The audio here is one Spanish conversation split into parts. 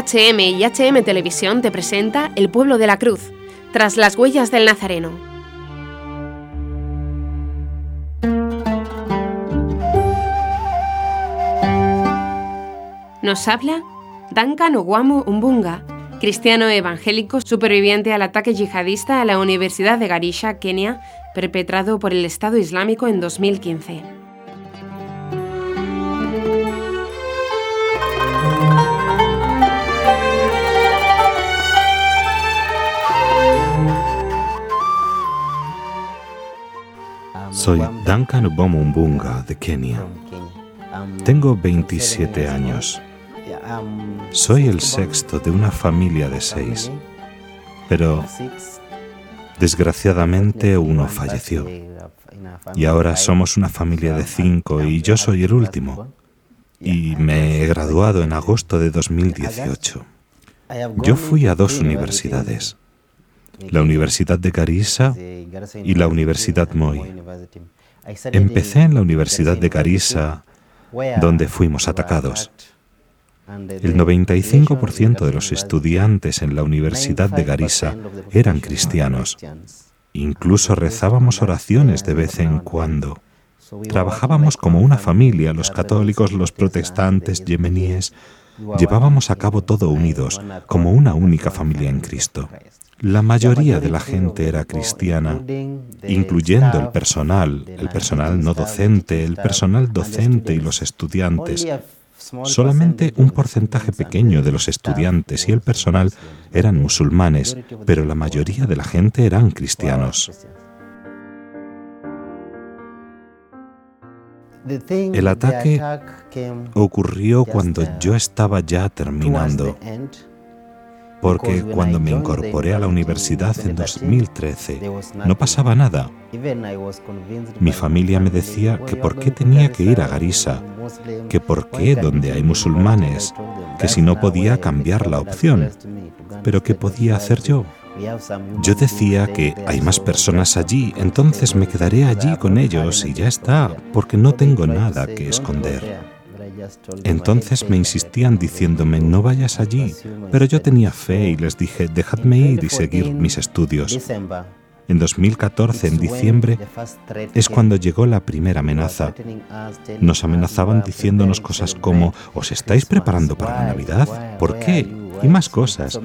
HM y HM Televisión te presenta El pueblo de la cruz, tras las huellas del Nazareno. Nos habla Duncan Oguamu Umbunga, cristiano evangélico superviviente al ataque yihadista a la Universidad de Garisha, Kenia, perpetrado por el Estado Islámico en 2015. Soy Duncan Umbunga de Kenia. Tengo 27 años. Soy el sexto de una familia de seis, pero desgraciadamente uno falleció. Y ahora somos una familia de cinco y yo soy el último. Y me he graduado en agosto de 2018. Yo fui a dos universidades, la Universidad de Garissa y la Universidad Moi. Empecé en la Universidad de Garissa, donde fuimos atacados. El 95% de los estudiantes en la Universidad de Garissa eran cristianos. Incluso rezábamos oraciones de vez en cuando. Trabajábamos como una familia, los católicos, los protestantes, yemeníes. Llevábamos a cabo todo unidos, como una única familia en Cristo. La mayoría de la gente era cristiana, incluyendo el personal, el personal no docente, el personal docente y los estudiantes. Solamente un porcentaje pequeño de los estudiantes y el personal eran musulmanes, pero la mayoría de la gente eran cristianos. El ataque ocurrió cuando yo estaba ya terminando porque cuando me incorporé a la universidad en 2013 no pasaba nada. Mi familia me decía que por qué tenía que ir a Garissa, que por qué donde hay musulmanes, que si no podía cambiar la opción, pero ¿qué podía hacer yo? Yo decía que hay más personas allí, entonces me quedaré allí con ellos y ya está, porque no tengo nada que esconder. Entonces me insistían diciéndome, no vayas allí, pero yo tenía fe y les dije, dejadme ir y seguir mis estudios. En 2014, en diciembre, es cuando llegó la primera amenaza. Nos amenazaban diciéndonos cosas como, ¿os estáis preparando para la Navidad? ¿Por qué? Y más cosas.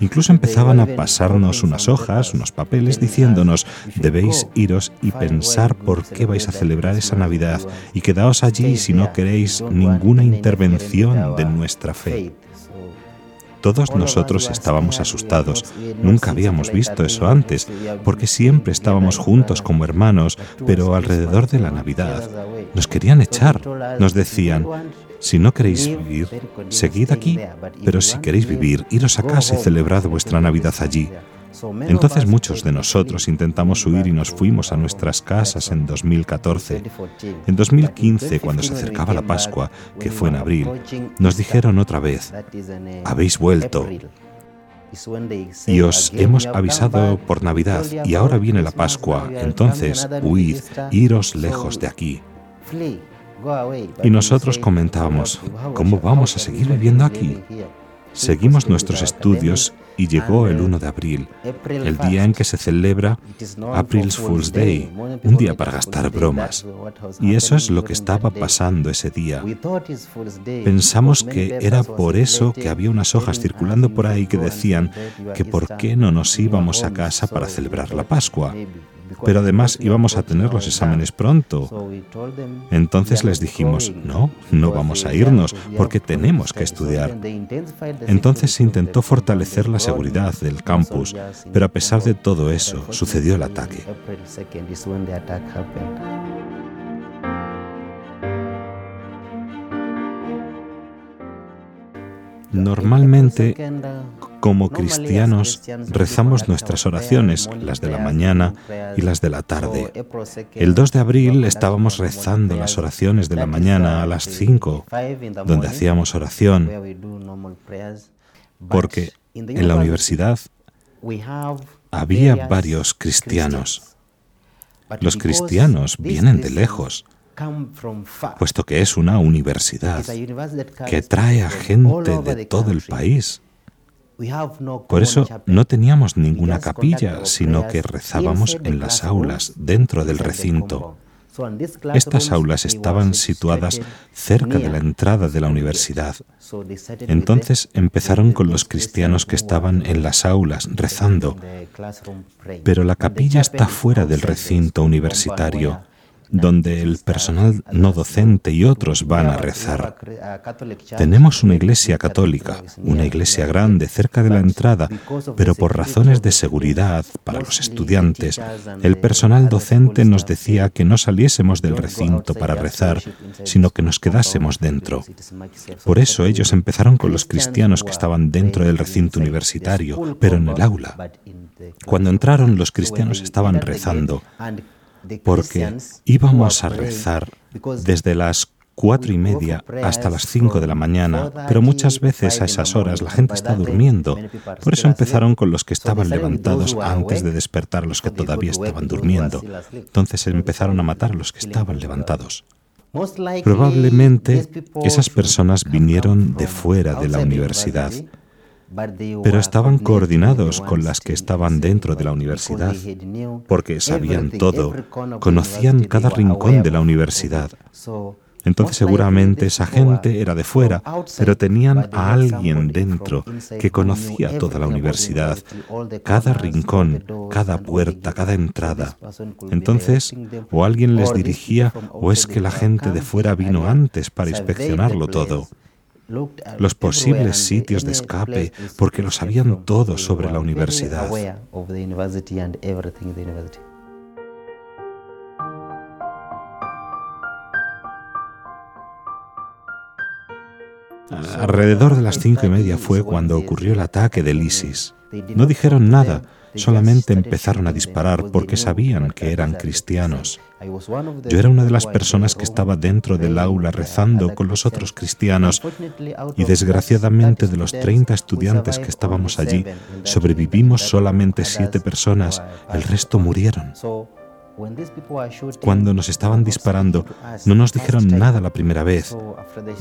Incluso empezaban a pasarnos unas hojas, unos papeles, diciéndonos, debéis iros y pensar por qué vais a celebrar esa Navidad y quedaos allí si no queréis ninguna intervención de nuestra fe. Todos nosotros estábamos asustados. Nunca habíamos visto eso antes, porque siempre estábamos juntos como hermanos, pero alrededor de la Navidad nos querían echar. Nos decían, si no queréis vivir, seguid aquí, pero si queréis vivir, iros a casa y celebrad vuestra Navidad allí. Entonces muchos de nosotros intentamos huir y nos fuimos a nuestras casas en 2014. En 2015, cuando se acercaba la Pascua, que fue en abril, nos dijeron otra vez, habéis vuelto. Y os hemos avisado por Navidad y ahora viene la Pascua, entonces huid, iros lejos de aquí. Y nosotros comentábamos, ¿cómo vamos a seguir viviendo aquí? Seguimos nuestros estudios y llegó el 1 de abril, el día en que se celebra April's Fool's Day, un día para gastar bromas. Y eso es lo que estaba pasando ese día. Pensamos que era por eso que había unas hojas circulando por ahí que decían que por qué no nos íbamos a casa para celebrar la Pascua pero además íbamos a tener los exámenes pronto. Entonces les dijimos, no, no vamos a irnos porque tenemos que estudiar. Entonces se intentó fortalecer la seguridad del campus, pero a pesar de todo eso, sucedió el ataque. Normalmente, como cristianos, rezamos nuestras oraciones, las de la mañana y las de la tarde. El 2 de abril estábamos rezando las oraciones de la mañana a las 5, donde hacíamos oración, porque en la universidad había varios cristianos. Los cristianos vienen de lejos. puesto que es una universidad que trae a gente de todo el país. Por eso no teníamos ninguna capilla, sino que rezábamos en las aulas, dentro del recinto. Estas aulas estaban situadas cerca de la entrada de la universidad. Entonces empezaron con los cristianos que estaban en las aulas rezando, pero la capilla está fuera del recinto universitario donde el personal no docente y otros van a rezar. Tenemos una iglesia católica, una iglesia grande cerca de la entrada, pero por razones de seguridad para los estudiantes, el personal docente nos decía que no saliésemos del recinto para rezar, sino que nos quedásemos dentro. Por eso ellos empezaron con los cristianos que estaban dentro del recinto universitario, pero en el aula. Cuando entraron los cristianos estaban rezando porque íbamos a rezar desde las cuatro y media hasta las cinco de la mañana, pero muchas veces a esas horas la gente está durmiendo. Por eso empezaron con los que estaban levantados antes de despertar a los que todavía estaban durmiendo. Entonces empezaron a matar a los que estaban levantados. Probablemente esas personas vinieron de fuera de la universidad pero estaban coordinados con las que estaban dentro de la universidad, porque sabían todo, conocían cada rincón de la universidad. Entonces seguramente esa gente era de fuera, pero tenían a alguien dentro que conocía toda la universidad, cada rincón, cada puerta, cada entrada. Entonces, o alguien les dirigía o es que la gente de fuera vino antes para inspeccionarlo todo los posibles sitios de escape, porque lo sabían todo sobre la universidad. Alrededor de las cinco y media fue cuando ocurrió el ataque del ISIS. No dijeron nada, solamente empezaron a disparar porque sabían que eran cristianos. Yo era una de las personas que estaba dentro del aula rezando con los otros cristianos y desgraciadamente de los 30 estudiantes que estábamos allí, sobrevivimos solamente siete personas, el resto murieron. Cuando nos estaban disparando, no nos dijeron nada la primera vez.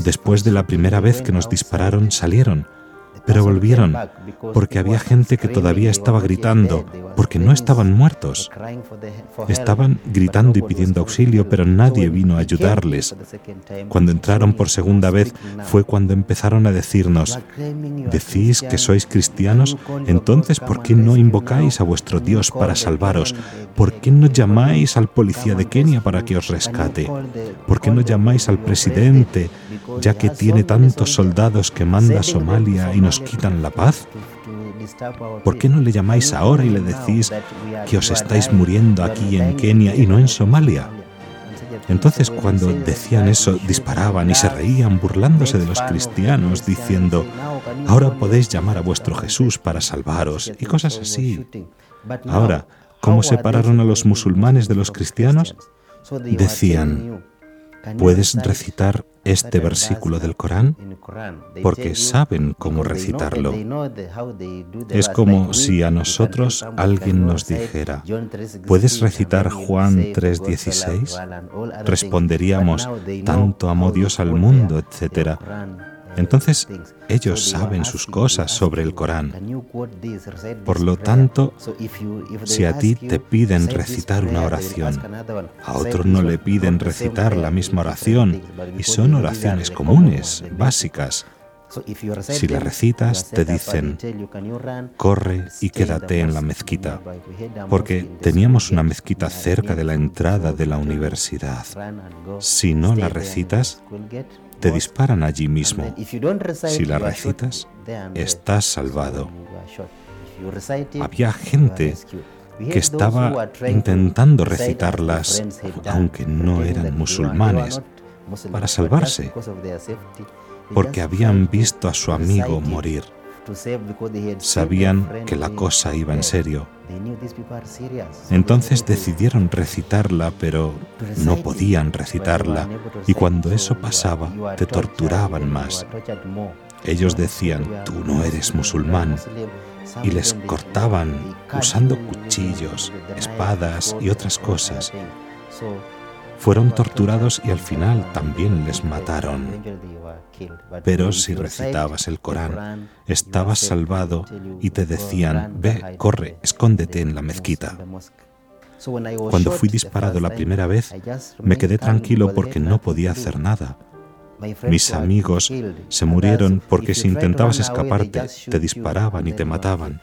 Después de la primera vez que nos dispararon, salieron pero volvieron porque había gente que todavía estaba gritando, porque no estaban muertos. Estaban gritando y pidiendo auxilio, pero nadie vino a ayudarles. Cuando entraron por segunda vez fue cuando empezaron a decirnos, ¿decís que sois cristianos? Entonces, ¿por qué no invocáis a vuestro Dios para salvaros? ¿Por qué no llamáis al policía de Kenia para que os rescate? ¿Por qué no llamáis al presidente, ya que tiene tantos soldados que manda Somalia y nos quitan la paz? ¿Por qué no le llamáis ahora y le decís que os estáis muriendo aquí en Kenia y no en Somalia? Entonces cuando decían eso, disparaban y se reían burlándose de los cristianos, diciendo, ahora podéis llamar a vuestro Jesús para salvaros y cosas así. Ahora, ¿cómo separaron a los musulmanes de los cristianos? Decían, ¿puedes recitar este versículo del Corán? Porque saben cómo recitarlo. Es como si a nosotros alguien nos dijera, ¿puedes recitar Juan 3:16? Responderíamos, tanto amó Dios al mundo, etc. Entonces ellos saben sus cosas sobre el Corán. Por lo tanto, si a ti te piden recitar una oración, a otro no le piden recitar la misma oración, y son oraciones comunes, básicas. Si la recitas, te dicen, corre y quédate en la mezquita, porque teníamos una mezquita cerca de la entrada de la universidad. Si no la recitas, te disparan allí mismo. Si la recitas, estás salvado. Había gente que estaba intentando recitarlas, aunque no eran musulmanes, para salvarse, porque habían visto a su amigo morir. Sabían que la cosa iba en serio. Entonces decidieron recitarla, pero no podían recitarla. Y cuando eso pasaba, te torturaban más. Ellos decían, tú no eres musulmán. Y les cortaban usando cuchillos, espadas y otras cosas. Fueron torturados y al final también les mataron. Pero si recitabas el Corán, estabas salvado y te decían, ve, corre, escóndete en la mezquita. Cuando fui disparado la primera vez, me quedé tranquilo porque no podía hacer nada. Mis amigos se murieron porque si intentabas escaparte, te disparaban y te mataban.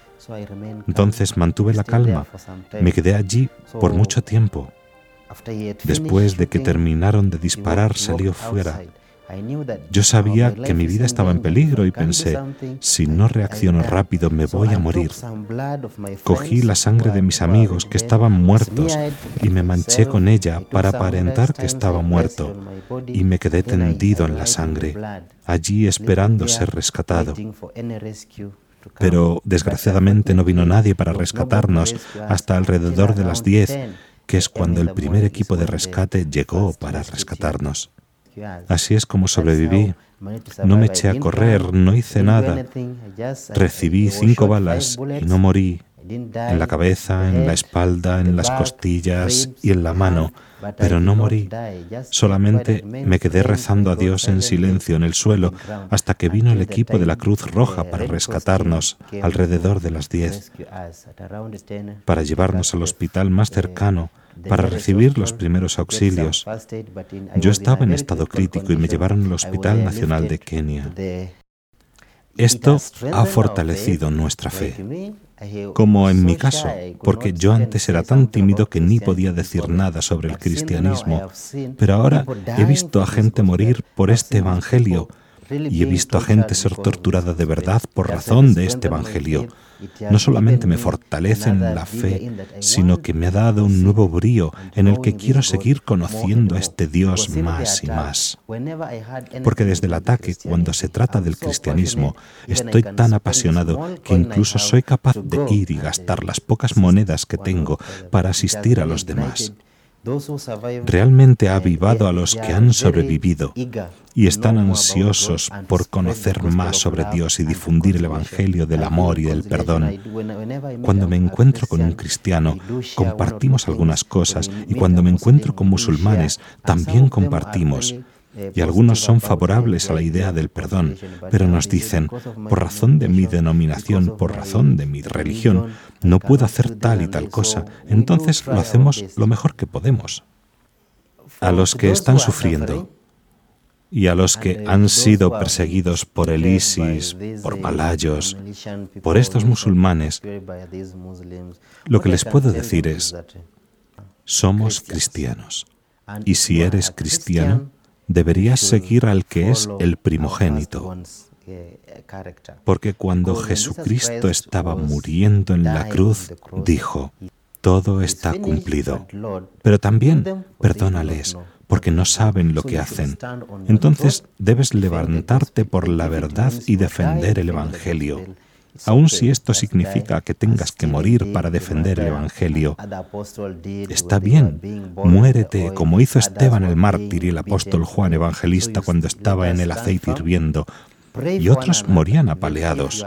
Entonces mantuve la calma. Me quedé allí por mucho tiempo. Después de que terminaron de disparar, salió fuera. Yo sabía que mi vida estaba en peligro y pensé, si no reacciono rápido me voy a morir. Cogí la sangre de mis amigos que estaban muertos y me manché con ella para aparentar que estaba muerto y me quedé tendido en la sangre, allí esperando ser rescatado. Pero desgraciadamente no vino nadie para rescatarnos hasta alrededor de las 10, que es cuando el primer equipo de rescate llegó para rescatarnos. Así es como sobreviví. No me eché a correr, no hice nada. Recibí cinco balas y no morí. En la cabeza, en la espalda, en las costillas y en la mano. Pero no morí. Solamente me quedé rezando a Dios en silencio en el suelo hasta que vino el equipo de la Cruz Roja para rescatarnos alrededor de las diez, para llevarnos al hospital más cercano para recibir los primeros auxilios. Yo estaba en estado crítico y me llevaron al Hospital Nacional de Kenia. Esto ha fortalecido nuestra fe, como en mi caso, porque yo antes era tan tímido que ni podía decir nada sobre el cristianismo, pero ahora he visto a gente morir por este Evangelio y he visto a gente ser torturada de verdad por razón de este Evangelio no solamente me fortalece en la fe, sino que me ha dado un nuevo brío en el que quiero seguir conociendo a este Dios más y más. Porque desde el ataque, cuando se trata del cristianismo, estoy tan apasionado que incluso soy capaz de ir y gastar las pocas monedas que tengo para asistir a los demás. Realmente ha avivado a los que han sobrevivido y están ansiosos por conocer más sobre Dios y difundir el Evangelio del amor y del perdón. Cuando me encuentro con un cristiano, compartimos algunas cosas y cuando me encuentro con musulmanes, también compartimos. Y algunos son favorables a la idea del perdón, pero nos dicen, por razón de mi denominación, por razón de mi religión, no puedo hacer tal y tal cosa, entonces lo hacemos lo mejor que podemos. A los que están sufriendo, y a los que han sido perseguidos por el ISIS, por malayos, por estos musulmanes, lo que les puedo decir es, somos cristianos. Y si eres cristiano, deberías seguir al que es el primogénito. Porque cuando Jesucristo estaba muriendo en la cruz, dijo, todo está cumplido. Pero también perdónales porque no saben lo que hacen. Entonces debes levantarte por la verdad y defender el Evangelio. Aun si esto significa que tengas que morir para defender el Evangelio, está bien, muérete como hizo Esteban el mártir y el apóstol Juan Evangelista cuando estaba en el aceite hirviendo, y otros morían apaleados.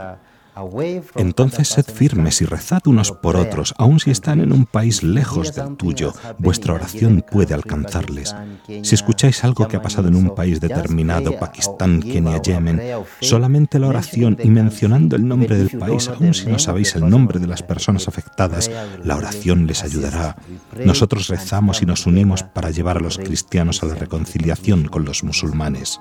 Entonces sed firmes y rezad unos por otros, aun si están en un país lejos del tuyo, vuestra oración puede alcanzarles. Si escucháis algo que ha pasado en un país determinado, Pakistán, Kenia, Yemen, solamente la oración y mencionando el nombre del país, aun si no sabéis el nombre de las personas afectadas, la oración les ayudará. Nosotros rezamos y nos unimos para llevar a los cristianos a la reconciliación con los musulmanes.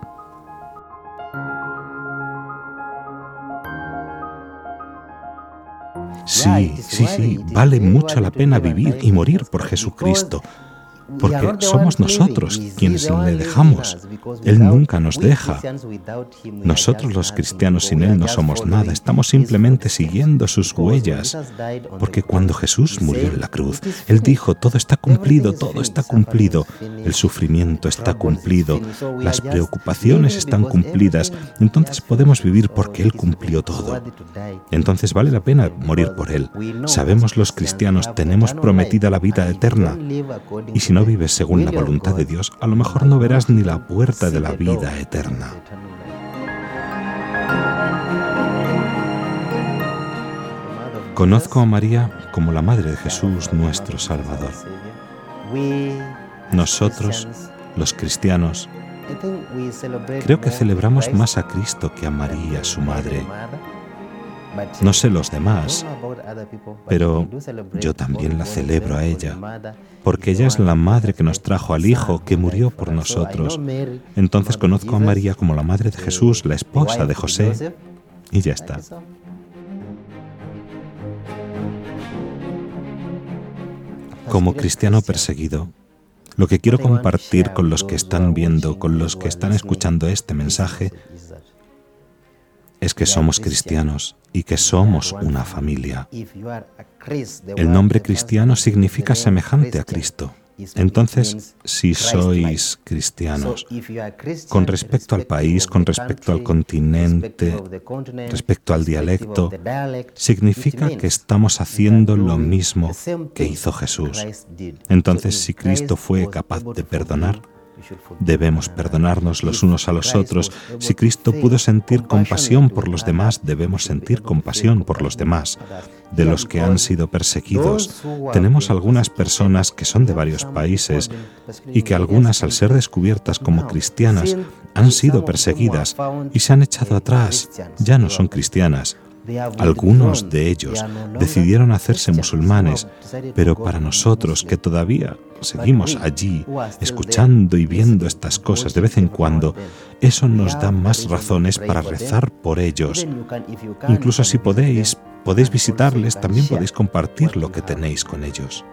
Sí, sí, sí, vale mucho la pena vivir y morir por Jesucristo porque somos nosotros quienes le dejamos. Él nunca nos deja. Nosotros los cristianos sin Él no somos nada, estamos simplemente siguiendo sus huellas, porque cuando Jesús murió en la cruz, Él dijo, todo está cumplido, todo está cumplido, el sufrimiento está cumplido, las preocupaciones están cumplidas, entonces podemos vivir porque Él cumplió todo. Entonces vale la pena morir por Él. Sabemos los cristianos, tenemos prometida la vida eterna, y si no vives según la voluntad de Dios, a lo mejor no verás ni la puerta de la vida eterna. Conozco a María como la Madre de Jesús, nuestro Salvador. Nosotros, los cristianos, creo que celebramos más a Cristo que a María, su madre. No sé los demás, pero yo también la celebro a ella, porque ella es la madre que nos trajo al Hijo, que murió por nosotros. Entonces conozco a María como la madre de Jesús, la esposa de José, y ya está. Como cristiano perseguido, lo que quiero compartir con los que están viendo, con los que están escuchando este mensaje, es que somos cristianos y que somos una familia. El nombre cristiano significa semejante a Cristo. Entonces, si sois cristianos, con respecto al país, con respecto al continente, respecto al dialecto, significa que estamos haciendo lo mismo que hizo Jesús. Entonces, si Cristo fue capaz de perdonar, Debemos perdonarnos los unos a los otros. Si Cristo pudo sentir compasión por los demás, debemos sentir compasión por los demás. De los que han sido perseguidos, tenemos algunas personas que son de varios países y que algunas, al ser descubiertas como cristianas, han sido perseguidas y se han echado atrás. Ya no son cristianas. Algunos de ellos decidieron hacerse musulmanes, pero para nosotros que todavía seguimos allí escuchando y viendo estas cosas de vez en cuando, eso nos da más razones para rezar por ellos. Incluso si podéis, podéis visitarles, también podéis compartir lo que tenéis con ellos.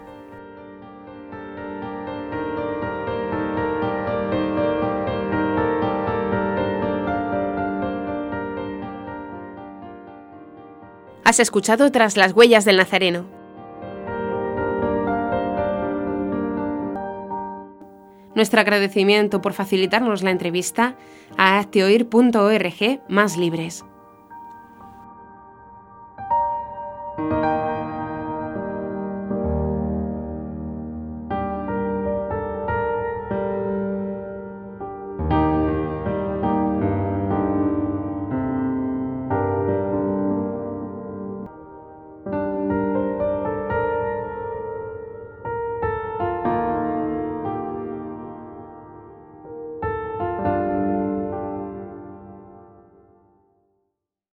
Has escuchado Tras las huellas del Nazareno. Nuestro agradecimiento por facilitarnos la entrevista a acteoir.org más libres.